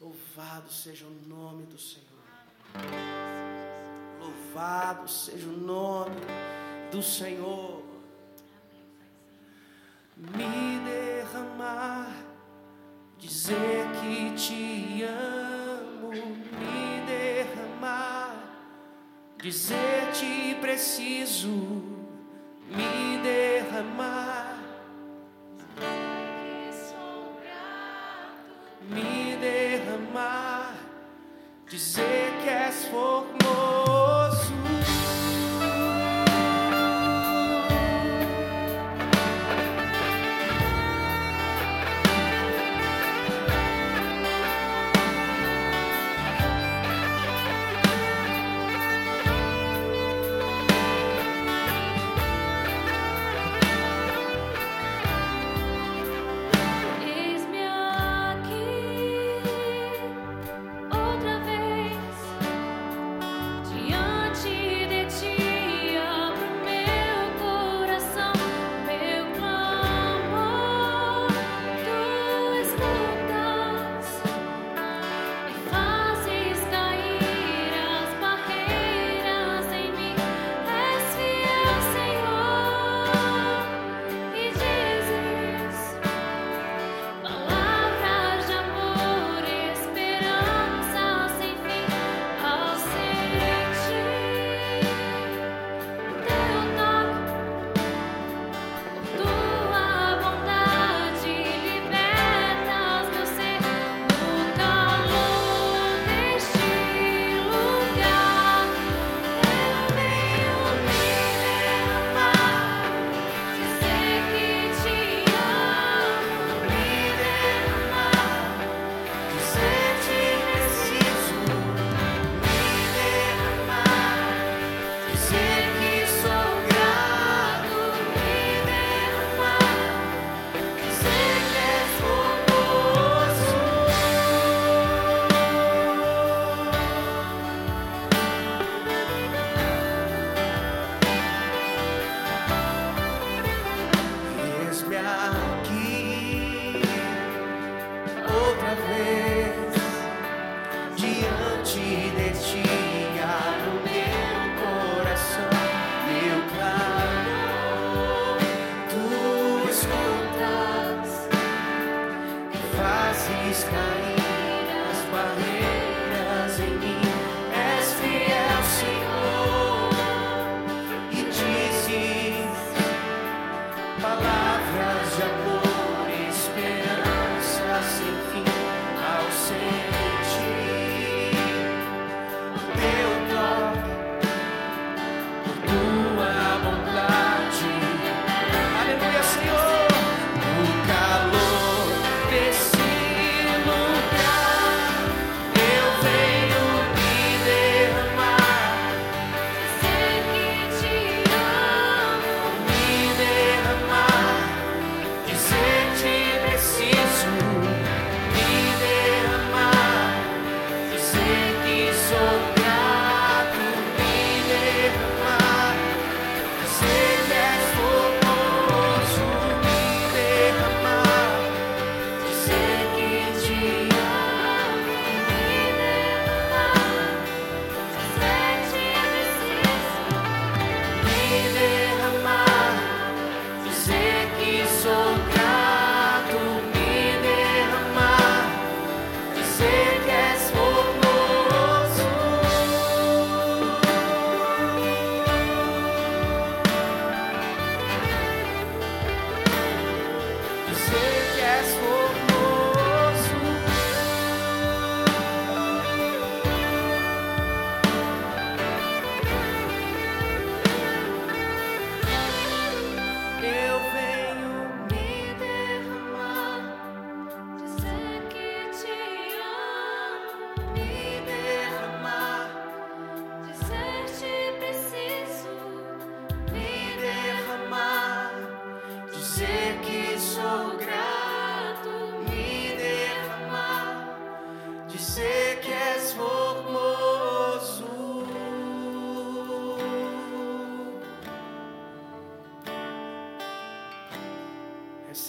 Louvado seja o nome do Senhor. Louvado seja o nome do Senhor. Me derramar, dizer que te amo. Me derramar, dizer te preciso dizer que és formoso.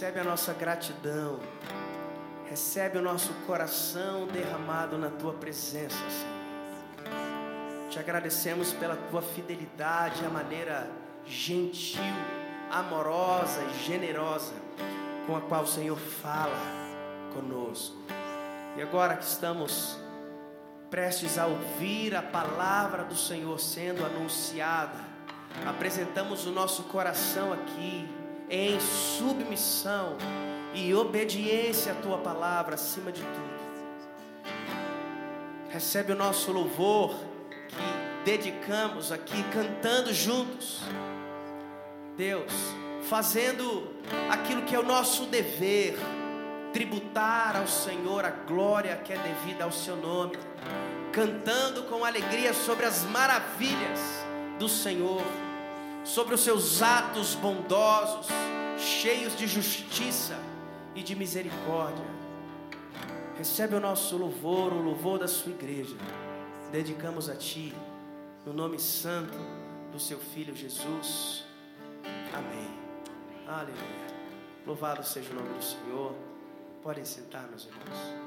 recebe a nossa gratidão, recebe o nosso coração derramado na tua presença, Senhor. Te agradecemos pela tua fidelidade, a maneira gentil, amorosa e generosa com a qual o Senhor fala conosco. E agora que estamos prestes a ouvir a palavra do Senhor sendo anunciada, apresentamos o nosso coração aqui em submissão e obediência à tua palavra acima de tudo. Recebe o nosso louvor que dedicamos aqui cantando juntos. Deus, fazendo aquilo que é o nosso dever, tributar ao Senhor a glória que é devida ao seu nome, cantando com alegria sobre as maravilhas do Senhor, sobre os seus atos bondosos, cheios de justiça e de misericórdia. Recebe o nosso louvor, o louvor da sua igreja. Dedicamos a Ti, no nome santo do Seu Filho Jesus. Amém. Aleluia. Louvado seja o nome do Senhor. Podem sentar, meus irmãos.